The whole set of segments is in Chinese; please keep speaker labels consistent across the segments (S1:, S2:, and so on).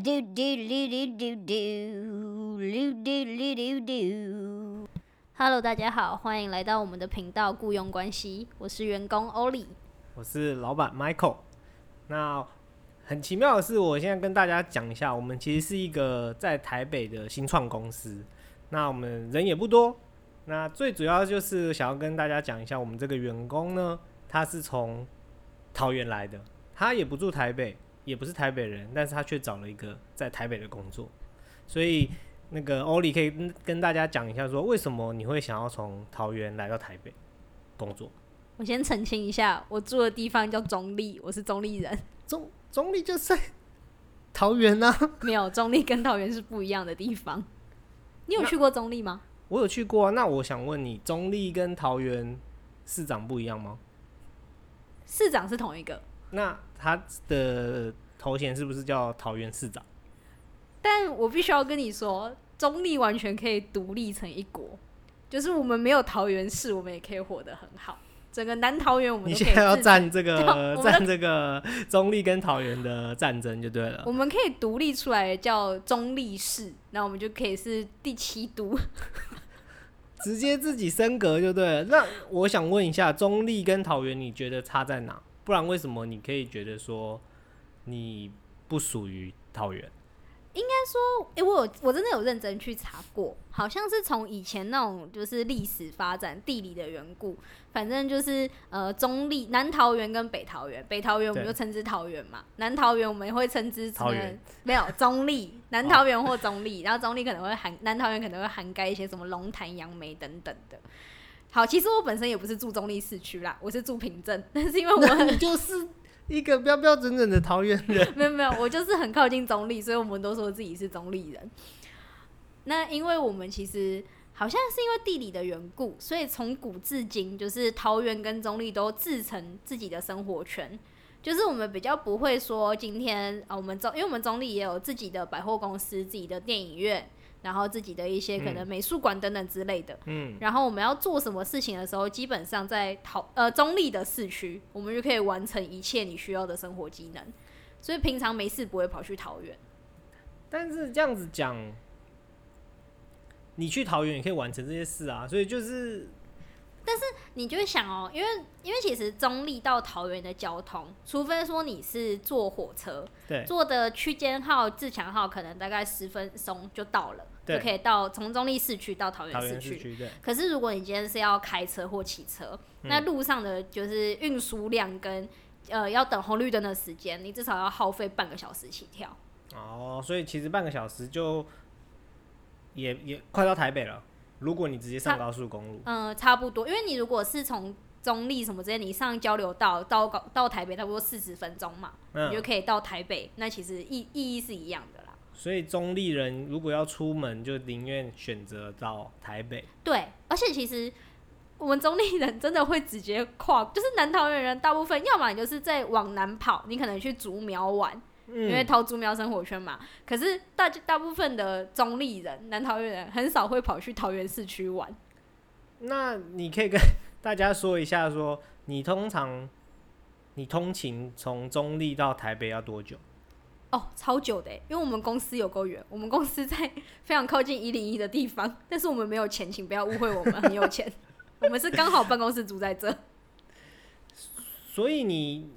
S1: do do do do do do do do do do do。Hello，大家好，欢迎来到我们的频道《雇佣关系》，我是员工 Oli，
S2: 我是老板 Michael。那很奇妙的是，我现在跟大家讲一下，我们其实是一个在台北的新创公司。那我们人也不多，那最主要就是想要跟大家讲一下，我们这个员工呢，他是从桃园来的，他也不住台北，也不是台北人，但是他却找了一个在台北的工作。所以那个欧里可以跟跟大家讲一下，说为什么你会想要从桃园来到台北工作？
S1: 我先澄清一下，我住的地方叫中立，我是中立人。
S2: 中中立就是在 桃园啊，
S1: 没有，中立跟桃园是不一样的地方。你有去过中立吗？
S2: 我有去过啊。那我想问你，中立跟桃园市长不一样吗？
S1: 市长是同一个，
S2: 那他的头衔是不是叫桃园市长？
S1: 但我必须要跟你说，中立完全可以独立成一国，就是我们没有桃园市，我们也可以活得很好。整个南桃园，我们
S2: 你现在要
S1: 都可以自
S2: 战这个
S1: 我们
S2: 战这个中立跟桃园的战争就对了
S1: 我。们可以独立出来叫中立市，那我们就可以是第七都。
S2: 直接自己升格就对了。那我想问一下，中立跟桃园，你觉得差在哪？不然为什么你可以觉得说你不属于桃园？
S1: 应该说哎、我有我真的有认真去查过，好像是从以前那种就是历史发展、地理的缘故，反正就是呃中立南桃园跟北桃园，北桃园我们就称之桃园嘛，南桃园我们会称之
S2: 桃园
S1: 没有中立，南桃园或中立，然后中立可能会涵南桃园可能会涵盖一些什么龙潭、杨梅等等的。好，其实我本身也不是住中立市区啦，我是住平镇，但是因为我
S2: 那你就是一个标标准准的桃园人。
S1: 没有没有，我就是很靠近中立，所以我们都说自己是中立人。那因为我们其实好像是因为地理的缘故，所以从古至今，就是桃园跟中立都自成自己的生活圈。就是我们比较不会说今天啊，我们中，因为我们中立也有自己的百货公司、自己的电影院，然后自己的一些可能美术馆等等之类的。
S2: 嗯，
S1: 然后我们要做什么事情的时候，基本上在桃呃中立的市区，我们就可以完成一切你需要的生活机能。所以平常没事不会跑去桃园。
S2: 但是这样子讲，你去桃园也可以完成这些事啊。所以就是
S1: 你就会想哦，因为因为其实中立到桃园的交通，除非说你是坐火车，
S2: 对
S1: 坐的区间号、自强号，可能大概十分钟就到了，
S2: 对
S1: 就可以到从中立市区到桃园市区。可是如果你今天是要开车或骑车，
S2: 嗯
S1: 那路上的就是运输量跟呃要等红绿灯的时间，你至少要耗费半个小时起跳。
S2: 哦，所以其实半个小时就也也快到台北了。如果你直接上高速公路，
S1: 嗯、差不多，因为你如果是从中立什么之类，你上交流道到高到台北差不多四十分钟嘛，你就
S2: 嗯，
S1: 可以到台北。那其实意意义是一样的啦。
S2: 所以中立人如果要出门，就宁愿选择到台北。
S1: 对，而且其实我们中立人真的会直接跨，就是南桃园人大部分，要么你就是在往南跑，你可能去竹苗玩，因为
S2: 嗯，
S1: 桃竹苗生活圈嘛。可是大大部分的中立人、南桃园人很少会跑去桃园市区玩。
S2: 那你可以跟大家说一下说你通常你通勤从中立到台北要多久？
S1: 哦，超久的欸，因为我们公司有够远，我们公司在 非常靠近一零一的地方，但是我们没有钱，请不要误会我们很有钱，我们是刚好办公室住在这。
S2: 所以你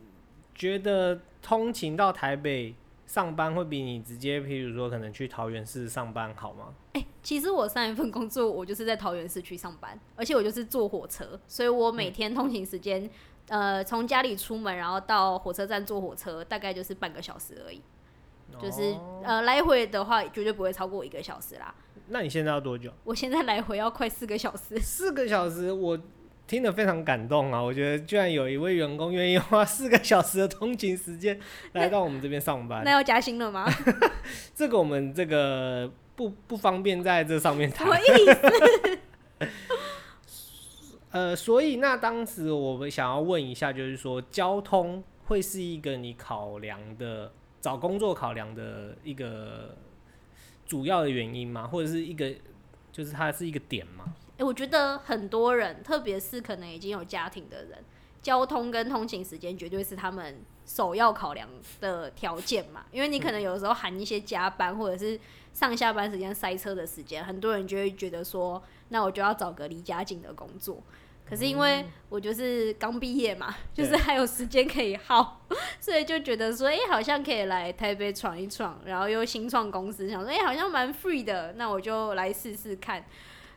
S2: 觉得通勤到台北上班会比你直接，譬如说可能去桃园市上班好吗？
S1: 哎、其实我上一份工作我就是在桃园市区上班，而且我就是坐火车，所以我每天通勤时间，呃，从家里出门然后到火车站坐火车，大概就是半个小时而已，就是、
S2: 哦
S1: 呃来回的话绝对不会超过一个小时啦。
S2: 那你现在要多久？
S1: 我现在来回要快四个小时，
S2: 四个小时，我听得非常感动啊！我觉得居然有一位员工愿意花四个小时的通勤时间来到我们这边上班
S1: 那，要加薪了吗？
S2: 这个我们这个不不方便在这上面谈
S1: 什么。意思？
S2: 呃，所以那当时我们想要问一下，就是说交通会是一个你考量的找工作考量的一个主要的原因吗？或者是一个就是它是一个点吗？
S1: 哎、我觉得很多人，特别是可能已经有家庭的人，交通跟通勤时间绝对是他们首要考量的条件嘛，因为你可能有时候含一些加班或者是上下班时间塞车的时间，很多人就会觉得说，那我就要找个离家近的工作。可是因为我就是刚毕业嘛，就是还有时间可以耗，所以就觉得说，哎、好像可以来台北闯一闯，然后又新创公司，想说，哎、好像蛮 free 的，那我就来试试看。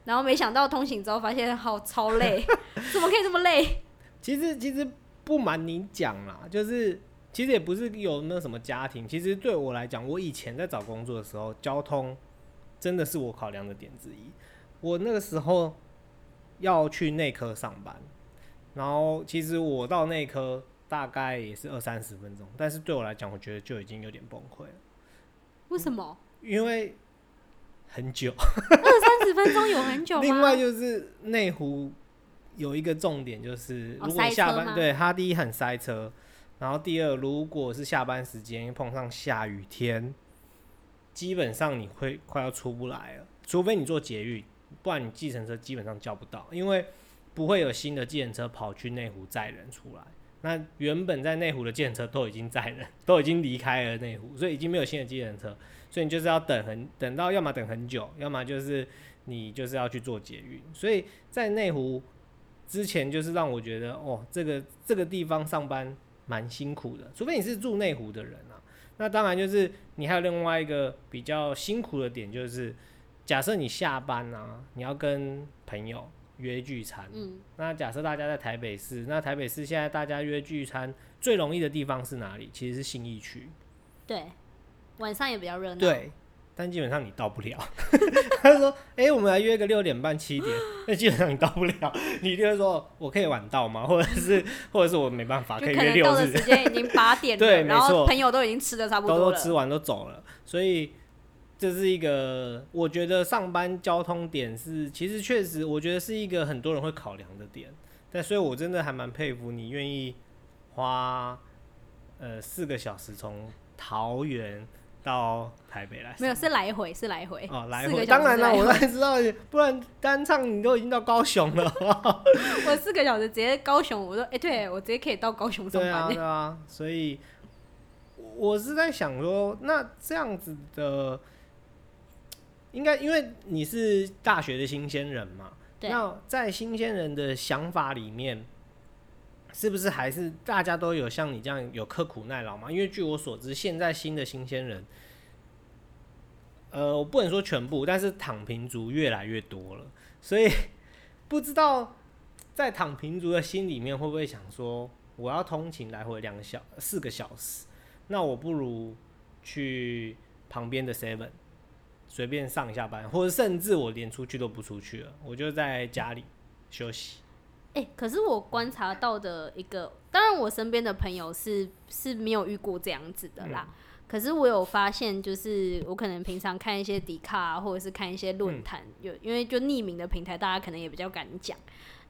S1: 然后没想到通行之后发现好超累，怎么可以这么累？
S2: 其实其实不瞒你讲啦，就是其实也不是有那什么家庭，其实对我来讲，我以前在找工作的时候，交通真的是我考量的点之一。我那个时候要去内科上班，然后其实我到内科大概也是二三十分钟，但是对我来讲，我觉得就已经有点崩溃了，
S1: 为什么
S2: 因为很久。
S1: 分钟有很久吗？
S2: 另外就是内湖有一个重点，就是
S1: 哦
S2: 如果你下班，对它第一很塞车，然后第二如果是下班时间碰上下雨天，基本上你会快要出不来了，除非你坐捷运，不然你计程车基本上叫不到，因为不会有新的计程车跑去内湖载人出来。那原本在内湖的计程车都已经载人，都已经离开了内湖，所以已经没有新的计程车，所以你就是要等很等到，要么等很久，要么就是你就是要去做捷运。所以在内湖之前，就是让我觉得哦，这个这个地方上班蛮辛苦的，除非你是住内湖的人啊。那当然就是你还有另外一个比较辛苦的点，就是假设你下班啊，你要跟朋友约聚餐，
S1: 嗯，
S2: 那假设大家在台北市，那台北市现在大家约聚餐最容易的地方是哪里？其实是信义区。
S1: 对，晚上也比较热闹。，
S2: 对，但基本上你到不了。他说：“哎、我们来约个六点半、七点。”那基本上你到不了，你一定会说：“我可以晚到吗？”或者是，或者是我没办法，可以约六日
S1: 时，间已经八点了，
S2: 对没
S1: 然后
S2: 错
S1: 朋友都已经吃的差不多了。
S2: 都吃完都走了。所以这是一个，我觉得上班交通点是，其实确实，我觉得是一个很多人会考量的点。但所以，我真的还蛮佩服你愿意花呃四个小时从桃园到台北来。
S1: 没有，是来回，是来回。
S2: 哦，来回，当然了，我当然知道，不然单唱你都已经到高雄了。
S1: 我四个小时直接高雄，我说，哎、对我直接可以到高雄上
S2: 对啊，
S1: 班、
S2: 对啊，所以我是在想说，那这样子的，应该因为你是大学的新鲜人嘛，
S1: 对
S2: 那在新鲜人的想法里面，是不是还是大家都有像你这样有刻苦耐劳嘛？因为据我所知，现在新的新鲜人，呃，我不能说全部，但是躺平族越来越多了，所以不知道在躺平族的心里面会不会想说，我要通勤来回两小四个小时，那我不如去旁边的 Seven 随便上下班，或者甚至我连出去都不出去了，我就在家里休息。
S1: 哎、可是我观察到的一个，当然我身边的朋友是是没有遇过这样子的啦。可是我有发现，就是我可能平常看一些迪卡、啊，或者是看一些论坛，有因为就匿名的平台，大家可能也比较敢讲，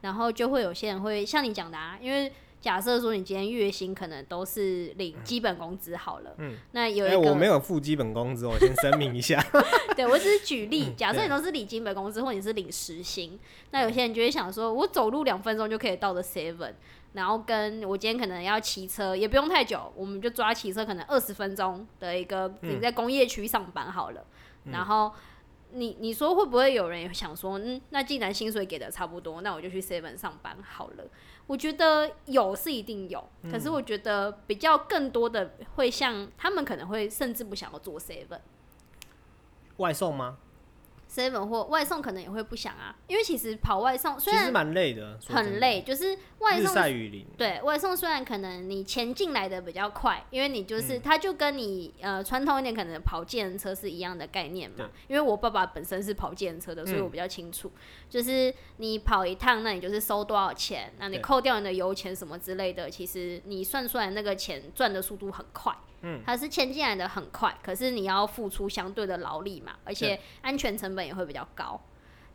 S1: 然后就会有些人会像你讲的啊，因为假设说你今天月薪可能都是领基本工资好了，
S2: 嗯
S1: 那有
S2: 哎、
S1: 一个、
S2: 我没有付基本工资，我先声明一下。
S1: 对我只是举例，假设你都是领基本工资，或你是领时薪，那有些人就会想说，我走路两分钟就可以到的 Seven，然后跟我今天可能要骑车，也不用太久，我们就抓骑车可能二十分钟的一个，你在工业区上班好了，然后。你你说会不会有人想说，嗯，那既然薪水给的差不多，那我就去 Seven 上班好了？我觉得有是一定有，可是我觉得比较更多的会像他们可能会甚至不想要做 Seven。
S2: 外送吗？
S1: Seven 或外送可能也会不想啊，因为其实跑外送虽然
S2: 其实蛮累的，说真的
S1: 很累，就是外
S2: 日
S1: 送
S2: 晒雨淋。
S1: 对外送虽然可能你钱进来的比较快，因为你
S2: 嗯
S1: 就是、它就跟你呃传统一点可能跑计程车是一样的概念
S2: 对
S1: 嘛。因为我爸爸本身是跑计程车的，所以
S2: 嗯
S1: 我比较清楚，就是你跑一趟，那你就是收多少钱，那你
S2: 对
S1: 扣掉你的油钱什么之类的，其实你算出来那个钱赚的速度很快。
S2: 嗯，
S1: 它是迁进来的很快，可是你要付出相对的劳力嘛，而且安全成本也会比较高。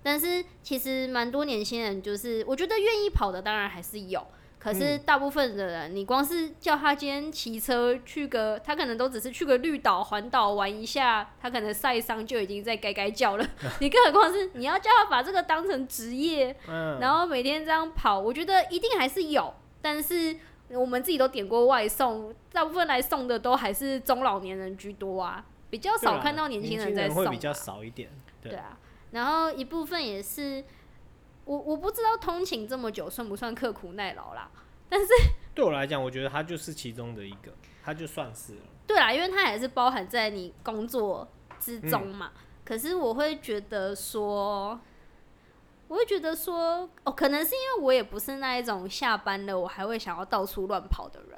S1: 但是其实蛮多年轻人就是，我觉得愿意跑的当然还是有，可是大部分的人，你光是叫他今天骑车去个，他可能都只是去个绿岛环岛玩一下，他可能晒伤就已经在该该叫了。你更何况是你要叫他把这个当成职业，
S2: 嗯，
S1: 然后每天这样跑，我觉得一定还是有，但是我们自己都点过外送，大部分来送的都还是中老年人居多啊，比较少看到
S2: 年
S1: 轻人在送、啊。
S2: 会比较少一点。对
S1: 啊，然后一部分也是，我我不知道通勤这么久算不算刻苦耐劳啦，但是
S2: 对我来讲，我觉得它就是其中的一个，它就算是了。
S1: 对啦，因为它也是包含在你工作之中嘛。可是我会觉得说，我会觉得说，哦，可能是因为我也不是那一种下班了我还会想要到处乱跑的人，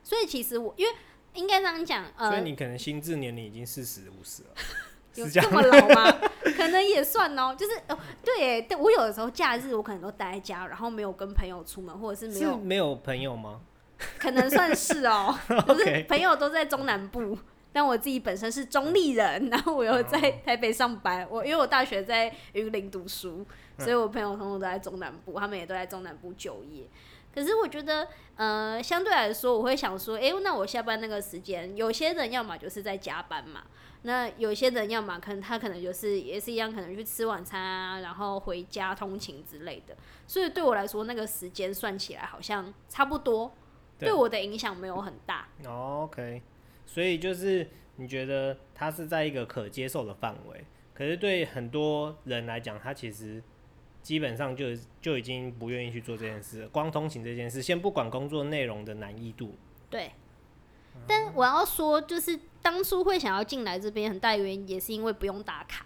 S1: 所以其实我因为应该这样讲，呃，
S2: 所以你可能心智年龄已经四十五十了。
S1: 有这么老吗？可能也算哦。就是哦，对，但我有的时候假日我可能都待在家，然后没有跟朋友出门，或者是没有
S2: 没有朋友吗？
S1: 可能算是哦，就是朋友都在中南部，但我自己本身是中立人，然后我又在台北上班。我因为我大学在云林读书，所以我朋友通通都在中南部，他们也都在中南部就业。可是我觉得，呃，相对来说，我会想说，哎，那我下班那个时间，有些人要么就是在加班嘛。那有些人要么可能他可能就是也是一样，可能去吃晚餐啊，然后回家通勤之类的。所以对我来说，那个时间算起来好像差不多，对我的影响没有很大。
S2: OK，所以就是你觉得他是在一个可接受的范围，可是对很多人来讲，他其实基本上就就已经不愿意去做这件事。光通勤这件事，先不管工作内容的难易度，
S1: 对。但我要说，就是当初会想要进来这边，很大原因也是因为不用打卡。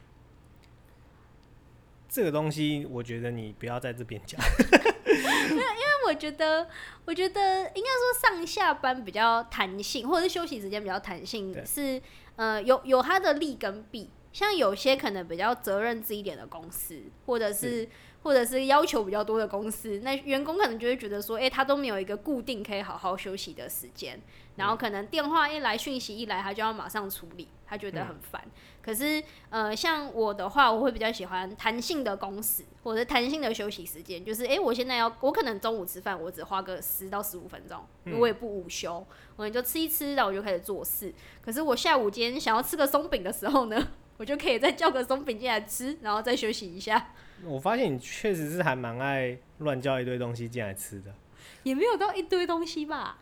S2: 这个东西，我觉得你不要在这边讲。
S1: 因为，因为我觉得，我觉得应该说上下班比较弹性，或者是休息时间比较弹性，是呃有有它的利跟弊。像有些可能比较责任制一点的公司，或者是。或者是要求比较多的公司，那员工可能就会觉得说，哎，他都没有一个固定可以好好休息的时间，然后可能电话一来，讯息一来，他就要马上处理，他觉得很烦。可是，呃，像我的话，我会比较喜欢弹性的公司，或者弹性的休息时间，就是，哎，我现在要，我可能中午吃饭，我只花个十到十五分钟，我也不午休，我就吃一吃，然后我就开始做事。可是我下午今天想要吃个松饼的时候呢，我就可以再叫个松饼进来吃，然后再休息一下。
S2: 我发现你确实是还蛮爱乱叫一堆东西进来吃的，
S1: 也没有到一堆东西吧。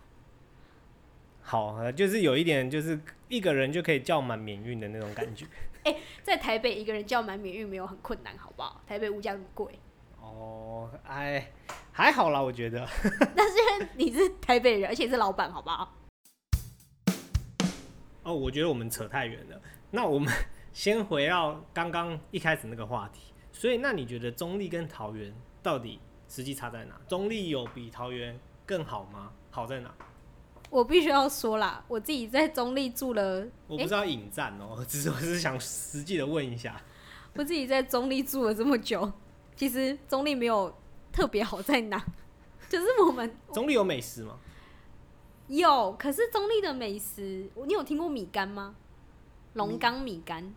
S2: 好，就是有一点，就是一个人就可以叫满免运的那种感觉。
S1: 哎，在台北一个人叫满免运没有很困难，好不好？台北物价很贵。
S2: 哦，哎，还好啦，我觉得。
S1: 但是你是台北人，而且是老板，好不好？
S2: 哦，我觉得我们扯太远了。那我们 先回到刚刚一开始那个话题。所以，那你觉得中立跟桃园到底实际差在哪？中立有比桃园更好吗？好在哪？
S1: 我必须要说啦，我自己在中立住了，
S2: 我不知道引战哦，只是我是想实际的问一下。
S1: 我自己在中立住了这么久，其实中立没有特别好在哪，就是我们
S2: 中立有美食吗？
S1: 有，可是中立的美食，你有听过米干吗？龙岗米干。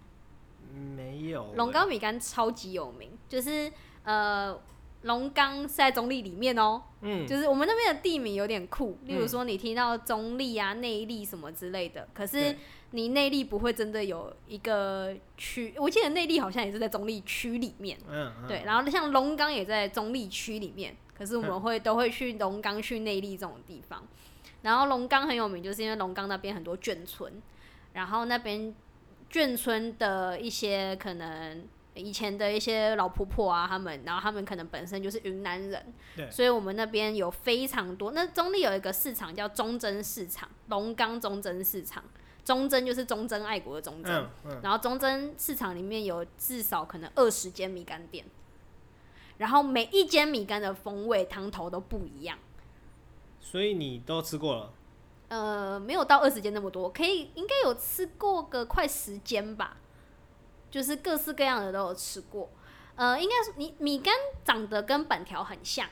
S2: 没有，
S1: 龙岗米干超级有名，就是呃，龙岗是在中立里面哦，嗯，就是我们那边的地名有点酷，例如说你听到中立啊、内力什么之类的，可是你内力不会真的有一个区，我记得内力好像也是在中立区里面，嗯，对，然后像龙岗也在中立区里面，可是我们会都会去龙岗去内力这种地方，然后龙岗很有名，就是因为龙岗那边很多眷村，然后那边。眷村的一些可能以前的一些老婆婆啊，他们，然后他们可能本身就是云南人，
S2: 对，
S1: 所以我们那边有非常多。那中立有一个市场叫忠贞市场，龙岗忠贞市场，忠贞就是忠贞爱国的忠贞，然后忠贞市场里面有至少可能二十间米干店，然后每一间米干的风味汤头都不一样，
S2: 所以你都吃过了。
S1: 呃，没有到二十间那么多，可以应该有吃过个快十间吧，就是各式各样的都有吃过。呃，应该是你米干长得跟板条很像，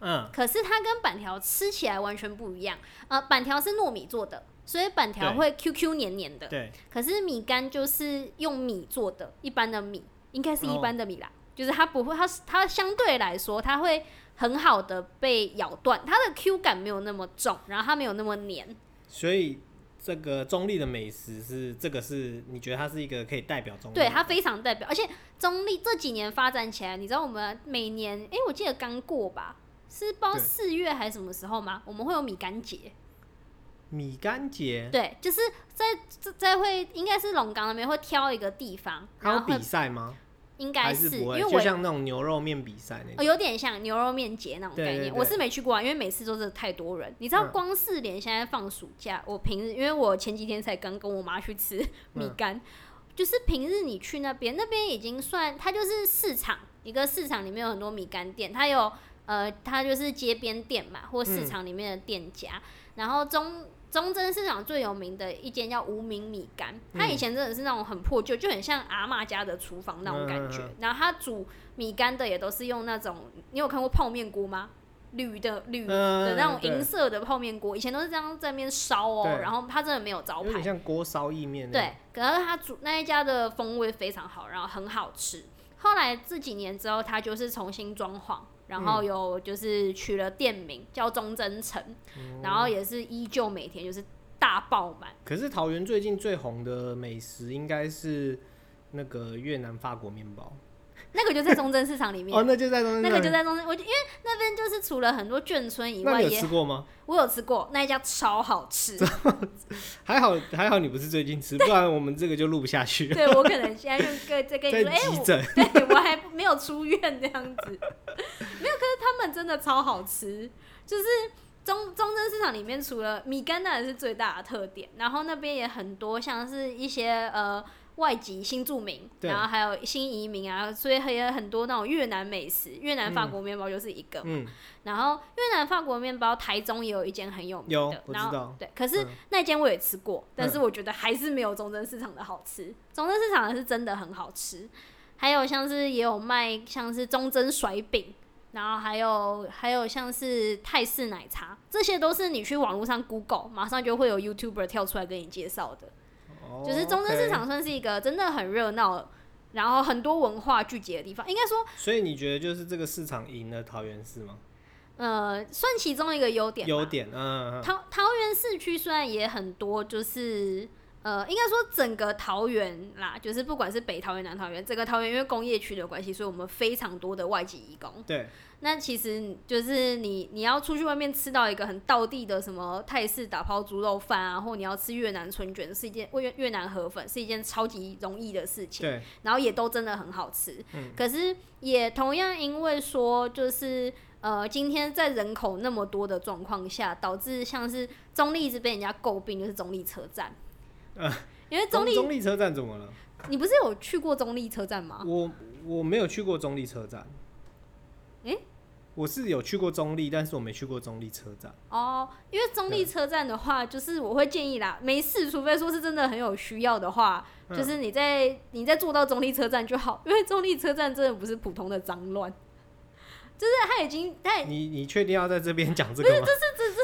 S1: 嗯，可是它跟板条吃起来完全不一样。呃，板条是糯米做的，所以板条会 Q Q 黏黏的。
S2: 对。
S1: 可是米干就是用米做的，一般的米，应该是一般的米啦，就是它不会，它它相对来说它会。很好的被咬断，它的 Q 感没有那么重，然后它没有那么黏。
S2: 所以这个中立的美食是这个是你觉得它是一个可以代表中立？
S1: 对，它非常代表，而且中立这几年发展起来，你知道我们每年，哎，我记得刚过吧，是不知道四月还是什么时候吗？我们会有米干节，
S2: 米干节，
S1: 对，就是在在在会应该是龙岗那边会挑一个地方，然后会
S2: 它有比赛吗？
S1: 应该
S2: 还是？
S1: 因为我
S2: 就像那种牛肉面比赛那
S1: 哦，
S2: 种。
S1: 有点像牛肉面节那种概念。我是没去过啊，因为每次都是太多人。你知道，
S2: 嗯
S1: 光四连现在放暑假，我平日因为我前几天才刚跟我妈去吃米
S2: 嗯
S1: 干，就是平日你去那边，那边已经算它就是市场，一个市场里面有很多米干店，它有呃，它就是街边店嘛，或市
S2: 嗯
S1: 场里面的店家，然后中。中正市场最有名的一间叫无名米干，它以
S2: 嗯
S1: 前真的是那种很破旧，就很像阿妈家的厨房那种感觉。然后它煮米干的也都是用那种，你有看过泡面锅吗？铝的铝
S2: 嗯
S1: 的那种
S2: 对
S1: 银色的泡面锅，以前都是这样在那边烧哦，然后它真的没有招牌，
S2: 有点像锅烧意面那
S1: 对。，可是它煮那一家的风味非常好，然后很好吃。后来这几年之后，它就是重新装潢，然后
S2: 嗯
S1: 有就是取了店名叫忠贞城，
S2: 哦
S1: 然后也是依旧每天就是大爆满。
S2: 可是桃园最近最红的美食应该是那个越南法国面包。
S1: 那个就在中正市场里面，
S2: 哦，那就在东
S1: 那个就在中正，我就因为那边就是除了很多眷村以外，
S2: 那你有
S1: 也
S2: 吃过吗？
S1: 我有吃过那一家超好吃。
S2: 还好还好你不是最近吃，不然我们这个就录不下去了。
S1: 对我可能现在就跟在跟你说，
S2: 在
S1: 哎、我。对我还没有出院这样子，没有。可是他们真的超好吃，就是中中正市场里面除了米干当然是最大的特点，然后那边也很多像是一些呃。外籍新住民，然后还有新移民啊，所以也有很多那种越南美食，越南法
S2: 嗯
S1: 国面包就是一个。
S2: 嗯，
S1: 然后越南法国面包，台中也有一间很有名
S2: 有
S1: 的，然后
S2: 我知道
S1: 对，可是
S2: 嗯
S1: 那间我也吃过，但是我觉得还是没有中正市场的好吃。中正市场的是真的很好吃，还有像是也有卖像是中正甩饼，然后还有还有像是泰式奶茶，这些都是你去网络上 Google 马上就会有 YouTuber 跳出来跟你介绍的。
S2: 哦
S1: 就是中正市场算是一个真的很热闹，然后很多文化聚集的地方。应该说，
S2: 所以你觉得就是这个市场赢了桃园市吗？
S1: 呃，算其中一个优点。
S2: 优点，嗯嗯嗯，
S1: 桃桃园市区虽然也很多，就是呃，应该说整个桃园啦，就是不管是北桃园、南桃园，整个桃园因为工业区的关系，所以我们非常多的外籍移工。
S2: 对，
S1: 那其实就是你你要出去外面吃到一个很道地的什么泰式打抛猪肉饭啊，或你要吃越南春卷，是一件越越南河粉是一件超级容易的事情。
S2: 对，
S1: 然后也都真的很好吃。
S2: 嗯
S1: 可是也同样因为说，就是呃，今天在人口那么多的状况下，导致像是中立一直被人家诟病，就是中立车站。
S2: 呃
S1: 因为中立，
S2: 中中立车站怎么了？
S1: 你不是有去过中立车站吗？
S2: 我我没有去过中立车站。
S1: 诶
S2: 我是有去过中立，但是我没去过中立车站。
S1: 哦，因为中立车站的话，就是我会建议啦，没事，除非说是真的很有需要的话，
S2: 嗯
S1: 就是你在你在坐到中立车站就好，因为中立车站真的不是普通的脏乱，就是他已经他
S2: 你你确定要在这边讲这个吗？
S1: 这是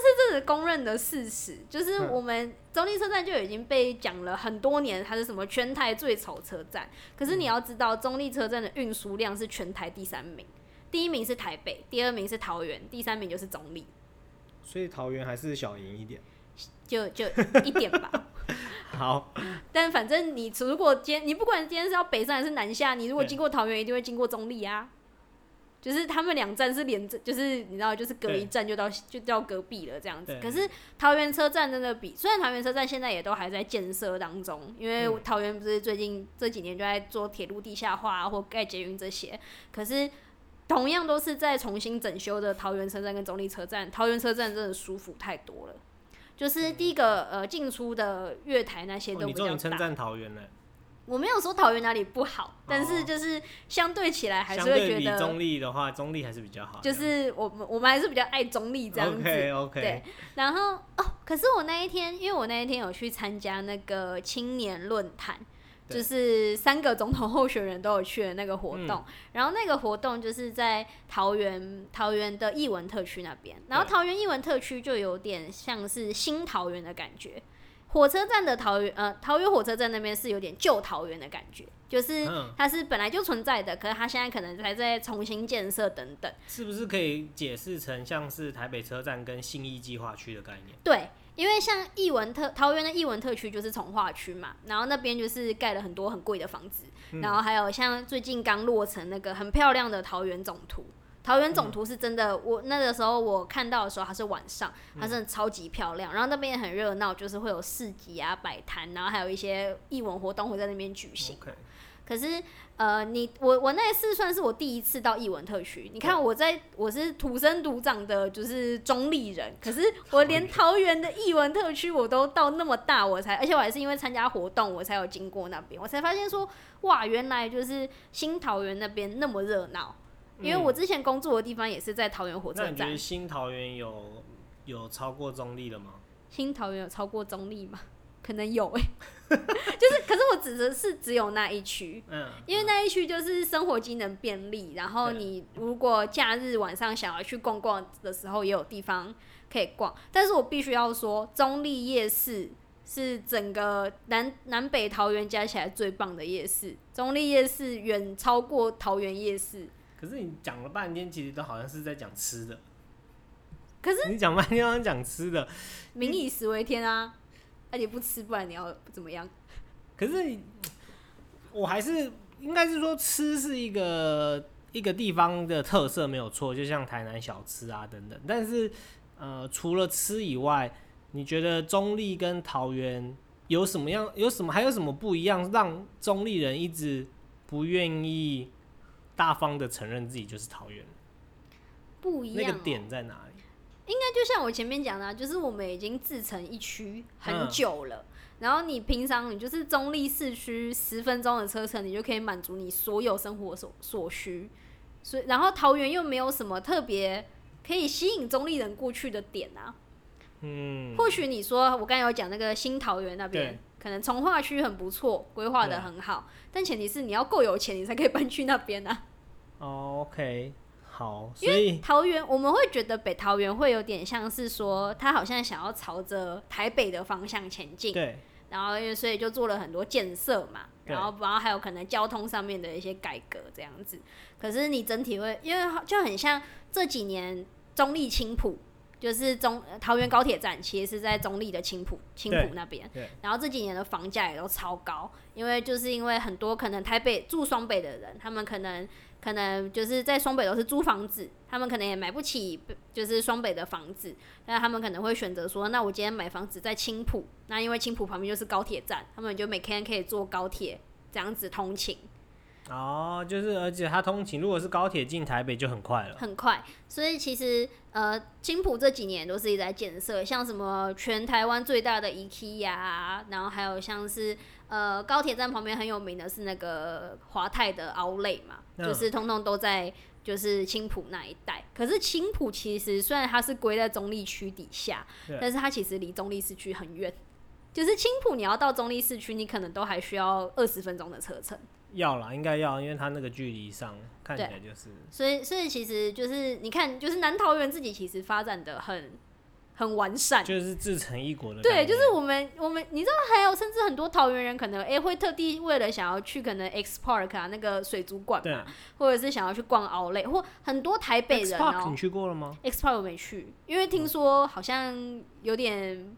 S1: 公认的事实，就是
S2: 嗯
S1: 我们中立车站就已经被讲了很多年，它是什么全台最丑车站。可是你要知道，中立车站的运输量是全台第三名，第一名是台北，第二名是桃园，第三名就是中立，
S2: 所以桃园还是小赢一点。
S1: 就就一点吧。
S2: 好，
S1: 但反正你如果今天你不管今天是要北上还是南下，你如果经过桃园，一定会经过中立啊。就是他们两站是连着，就是你知道，就是隔一站就到就到隔壁了这样子。可是桃园车站真的比，虽然桃园车站现在也都还在建设当中，因为
S2: 嗯
S1: 桃园不是最近这几年就在做铁路地下化、啊、或盖捷运这些，可是同样都是在重新整修的桃园车站跟中立车站，桃园车站真的舒服太多了。就是第一个呃进出的月台那些
S2: 哦
S1: 都比较大。
S2: 你终于称赞桃园了，
S1: 我没有说桃园哪里不好，但是
S2: 哦
S1: 就是相对起来还是会觉得，
S2: 中立的话，中立还是比较好。
S1: 就是我们我们还是比较爱中立这样子。
S2: OK OK，
S1: 对，然后哦，可是我那一天，因为我那一天有去参加那个青年论坛，就是三个总统候选人都有去的那个活
S2: 嗯
S1: 动。然后那个活动就是在桃园桃园的艺文特区那边，然后桃园艺文特区就有点像是新桃园的感觉。火车站的桃园，呃，桃园火车站那边是有点旧桃园的感觉，就是
S2: 嗯
S1: 它是本来就存在的，可是它现在可能还在重新建设等等。
S2: 是不是可以解释成像是台北车站跟信义计划区的概念？
S1: 对，因为像艺文特桃园的艺文特区就是从化区嘛，然后那边就是盖了很多很贵的房子，
S2: 嗯
S1: 然后还有像最近刚落成那个很漂亮的桃园总图，桃园总图是真的，我那个时候我看到的时候，它是晚上，它
S2: 嗯
S1: 真的超级漂亮。然后那边也很热闹，就是会有市集啊、摆摊，然后还有一些艺文活动会在那边举行。可是，呃，你我我那一次算是我第一次到艺文特区。你看，我在我是土生土长的，就是中立人，可是我连桃园的艺文特区我都到那么大，我才，而且我还是因为参加活动，我才有经过那边，我才发现说，哇，原来就是新桃园那边那么热闹。因为我之前工作的地方也是在桃园火车站
S2: 嗯那你觉得，新桃园有有超过中立了吗？
S1: 新桃园有超过中立吗？可能有诶、就是，可是我指的是只有那一区，
S2: 嗯，
S1: 因为那一区就是生活机能便利，然后你如果假日晚上想要去逛逛的时候，也有地方可以逛。但是我必须要说，中立夜市是整个南南北桃园加起来最棒的夜市，中立夜市远超过桃园夜市。
S2: 可是你讲了半天，其实都好像是在讲吃的。
S1: 可是
S2: 你讲半天好像讲吃的，
S1: 民以食为天啊，那你不吃，不然你要怎么样？
S2: 可是你我还是应该是说吃是一个一个地方的特色没有错，就像台南小吃啊等等。但是呃，除了吃以外，你觉得中立跟桃园有什么样？有什么还有什么不一样，让中立人一直不愿意大方的承认自己就是桃园？
S1: 不一样、
S2: 那个
S1: 哦。
S2: 点在哪里？
S1: 应该就像我前面讲的、啊，就是我们已经自成一区很
S2: 嗯
S1: 久了。然后你平常你就是中立市区十分钟的车程，你就可以满足你所有生活所所需。所以，然后桃园又没有什么特别可以吸引中立人过去的点啊。
S2: 嗯，
S1: 或许你说我刚才有讲那个新桃园那边，可能从化区很不错，规划的很好，但前提是你要够有钱，你才可以搬去那边啊。
S2: 哦 OK，好，所以
S1: 桃园我们会觉得北桃园会有点像是说，他好像想要朝着台北的方向前进，
S2: 对
S1: 然后因为所以就做了很多建设嘛，然后然后还有可能交通上面的一些改革这样子。可是你整体会，因为就很像这几年中立青浦。就是中呃桃园高铁站，其实是在中立的青浦青
S2: 对
S1: 浦那边。然后这几年的房价也都超高，因为就是因为很多可能台北住双北的人，他们可能可能就是在双北都是租房子，他们可能也买不起就是双北的房子，那他们可能会选择说，那我今天买房子在青浦，那因为青浦旁边就是高铁站，他们就每天可以坐高铁这样子通勤，
S2: 哦，就是而且它通勤如果是高铁进台北就很快了。
S1: 很快。所以其实呃，青浦这几年都是一直在建设，像什么全台湾最大的 IKEA，啊然后还有像是呃高铁站旁边很有名的是那个华泰的 Outlet 嘛，
S2: 嗯
S1: 就是通通都在。就是青浦那一带，可是青浦其实虽然它是归在中立区底下，但是它其实离中立市区很远。就是青浦你要到中立市区，你可能都还需要二十分钟的车程。
S2: 要啦，应该要，因为它那个距离上看起来就是
S1: 所以，所以其实就是你看，就是南桃园自己其实发展的很很完善。
S2: 就是自成一国的
S1: 对，就是我们我们你知道，还有甚至很多桃园人可能诶、会特地为了想要去可能 X Park 啊那个水族馆或者是想要去逛奥莱，或很多台北
S2: X
S1: 人
S2: Park
S1: 哦、
S2: 你去过了吗
S1: ？X Park 我没去，因为听说好像有点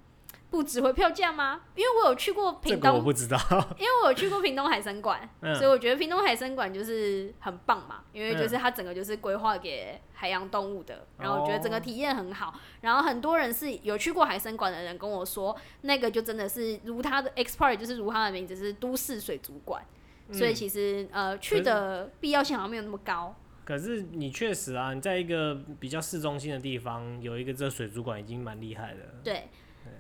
S1: 不值回票价吗？因为我有去过
S2: 这
S1: 屏东，
S2: 个我不知道。
S1: 因为我有去过屏东海参馆，
S2: 嗯
S1: 所以我觉得屏东海参馆就是很棒嘛，因为
S2: 嗯
S1: 就是它整个就是规划给海洋动物的，然后我觉得整个
S2: 哦
S1: 体验很好。然后很多人是有去过海参馆的人跟我说，那个就真的是如它的 X Park 就是如它的名字是都市水族馆，所以
S2: 嗯
S1: 其实呃去的必要性好像没有那么高。
S2: 可是你确实啊，你在一个比较市中心的地方有一个这水族馆已经蛮厉害的。
S1: 对，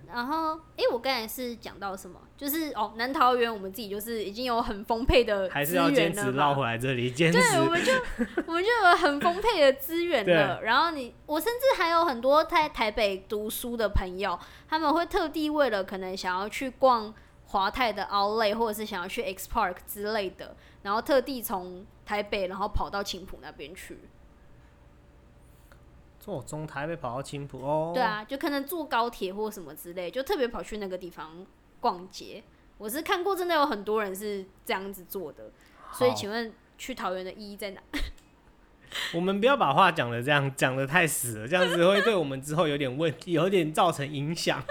S1: 然后哎，我刚才是讲到什么？就是哦，南桃园我们自己就是已经有很丰沛的
S2: 还是
S1: 资
S2: 要坚持绕回来这里，坚持
S1: 对，我们就 我们就有很丰沛的资源了。然后你，我甚至还有很多在台北读书的朋友，他们会特地为了可能想要去逛华泰的 Outlet，或者是想要去 X Park 之类的，然后特地从台北然后跑到青浦那边去。
S2: 坐中台北跑到青浦哦。
S1: 对，啊，就可能坐高铁或什么之类，就特别跑去那个地方逛街。我是看过，真的有很多人是这样子做的。所以，请问去桃园的意义在哪？
S2: 我们不要把话讲的这样讲的太死了，这样子会对我们之后有点问题，有点造成影响。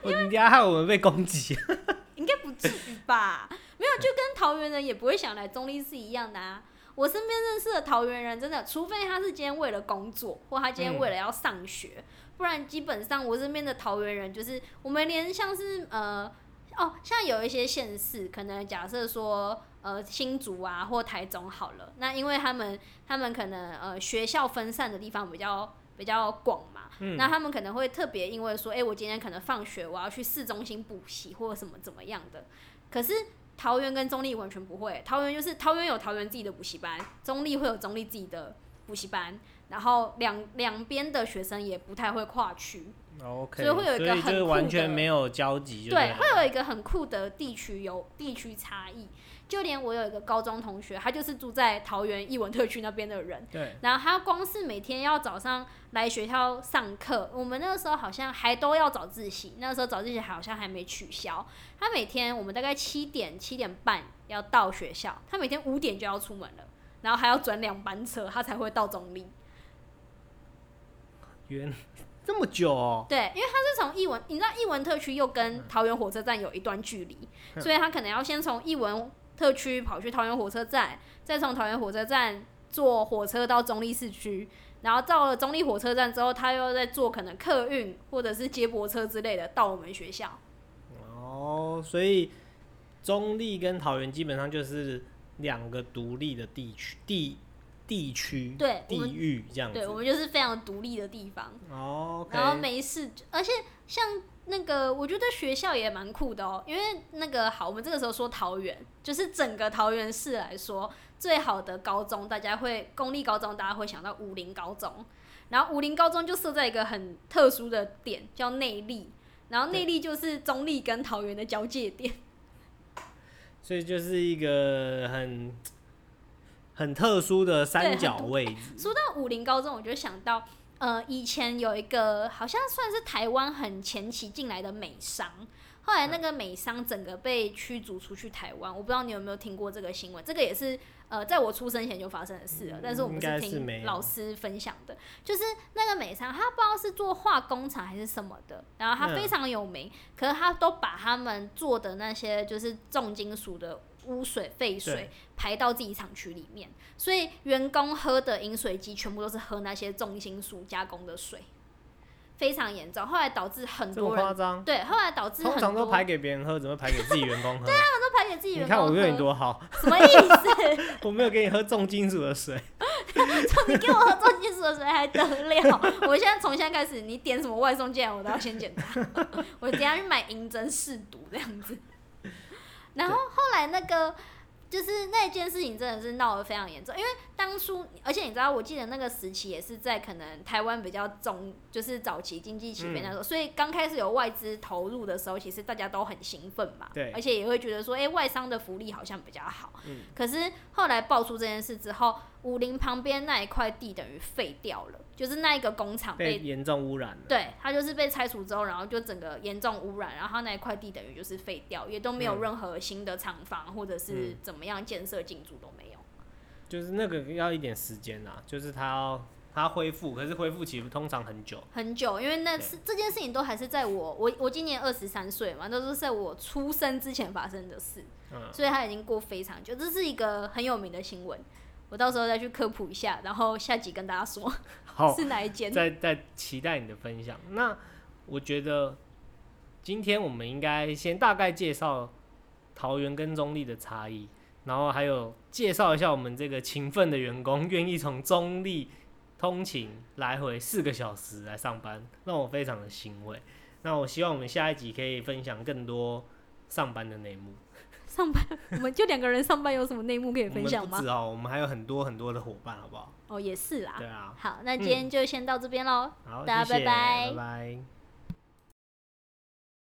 S2: 我你等下害我们被攻击。
S1: 应该不至于吧？没有，就跟桃园人也不会想来中立是一样的啊。我身边认识的桃园人，真的，除非他是今天为了工作，或他今天为了要上学，不然基本上我身边的桃园人，就是我们连像是呃，哦，像有一些县市，可能假设说呃新竹啊或台中好了，那因为他们他们可能呃学校分散的地方比较比较广嘛，那他们可能会特别因为说，哎、我今天可能放学我要去市中心补习或者什么怎么样的，可是桃园跟中立完全不会，桃园就是桃园有桃园自己的补习班，中立会有中立自己的补习班，然后两两边的学生也不太会跨区
S2: ，OK，
S1: 所以会有一个很酷
S2: 完全
S1: 的
S2: 没有交集就
S1: 对，会有一个很酷的地区有地区差异。就连我有一个高中同学，他就是住在桃园艺文特区那边的人，
S2: 对，
S1: 然后他光是每天要早上来学校上课，我们那个时候好像还都要早自习，那个时候早自习好像还没取消。他每天我们大概七点七点半要到学校，他每天五点就要出门了，然后还要转两班车，他才会到中立。
S2: 原这么久哦，
S1: 对，因为他是从艺文，你知道艺文特区又跟桃园火车站有一段距离，所以他可能要先从艺文特区跑去桃园火车站，再从桃园火车站坐火车到中立市区，然后到了中立火车站之后，他又再坐可能客运或者是接驳车之类的到我们学校。
S2: 哦，所以中立跟桃园基本上就是两个独立的地区地地区地
S1: 对我们
S2: 域这样子。
S1: 对，我们就是非常独立的地方。
S2: 哦
S1: 然后没事，而且像那个，我觉得学校也蛮酷的哦，因为那个好，我们这个时候说桃园，就是整个桃园市来说，最好的高中，大家会公立高中，大家会想到武林高中，然后武林高中就设在一个很特殊的点，叫内力，然后内力就是中立跟桃园的交界点，
S2: 所以就是一个很很特殊的三角位置。
S1: 说到武林高中，我就想到，呃，以前有一个好像算是台湾很前期进来的美商，后来那个美商整个被驱逐出去台湾。我不知道你有没有听过这个新闻，这个也是呃在我出生前就发生的事了，但是我们
S2: 是
S1: 听老师分享的，就是那个美商他不知道是做化工厂还是什么的，然后他
S2: 嗯
S1: 非常有名，可是他都把他们做的那些就是重金属的污水、废水排到自己厂区里面，所以员工喝的饮水机全部都是喝那些重金属加工的水，非常严重。后来导致很多人
S2: 夸张？
S1: 对，后来导致很多
S2: 通常都排给别人喝，怎么排给自己员工喝？
S1: 对啊都排给自己
S2: 你
S1: 员工喝，
S2: 看我对你多好，
S1: 什么意思？
S2: 我没有给你喝重金属的水。
S1: 你给我喝重金属的水还得了？我现在从现在开始，你点什么外送进来，我都要先检查。我等下去买银针试毒这样子。然后后来那个就是那件事情真的是闹得非常严重，因为当初而且你知道，我记得那个时期也是在可能台湾比较中，就是早期经济起飞那时候，所以刚开始有外资投入的时候，其实大家都很兴奋嘛，
S2: 对。
S1: 而且也会觉得说，哎、外商的福利好像比较好。
S2: 嗯。
S1: 可是后来爆出这件事之后，武林旁边那一块地等于废掉了，就是那一个工厂被。
S2: 严重污染了。
S1: 对，它就是被拆除之后，然后就整个严重污染，然后它那一块地等于就是废掉，也都没有
S2: 嗯
S1: 任何新的厂房或者是
S2: 嗯
S1: 怎么样建设进驻都没有。
S2: 就是那个要一点时间啦，就是它要它恢复，可是恢复期通常很久。
S1: 很久，因为那是这件事情都还是在我我我今年二十三岁嘛，都是在我出生之前发生的事，
S2: 嗯，
S1: 所以它已经过非常久，这是一个很有名的新闻。我到时候再去科普一下，然后下集跟大家说
S2: 好，
S1: 是哪一间。
S2: 在在期待你的分享。那我觉得今天我们应该先大概介绍桃园跟中立的差异，然后还有介绍一下我们这个勤奋的员工愿意从中立通勤来回四个小时来上班，让我非常的欣慰。那我希望我们下一集可以分享更多上班的内幕。
S1: 上班，我们就两个人上班，有什么内幕可以分享吗？
S2: 不止哦，我们还有很多很多的伙伴，好不好？
S1: 哦，也是啦。
S2: 对啊，
S1: 好，那今天就先到这边喽。
S2: 好，
S1: 大家拜拜
S2: 拜拜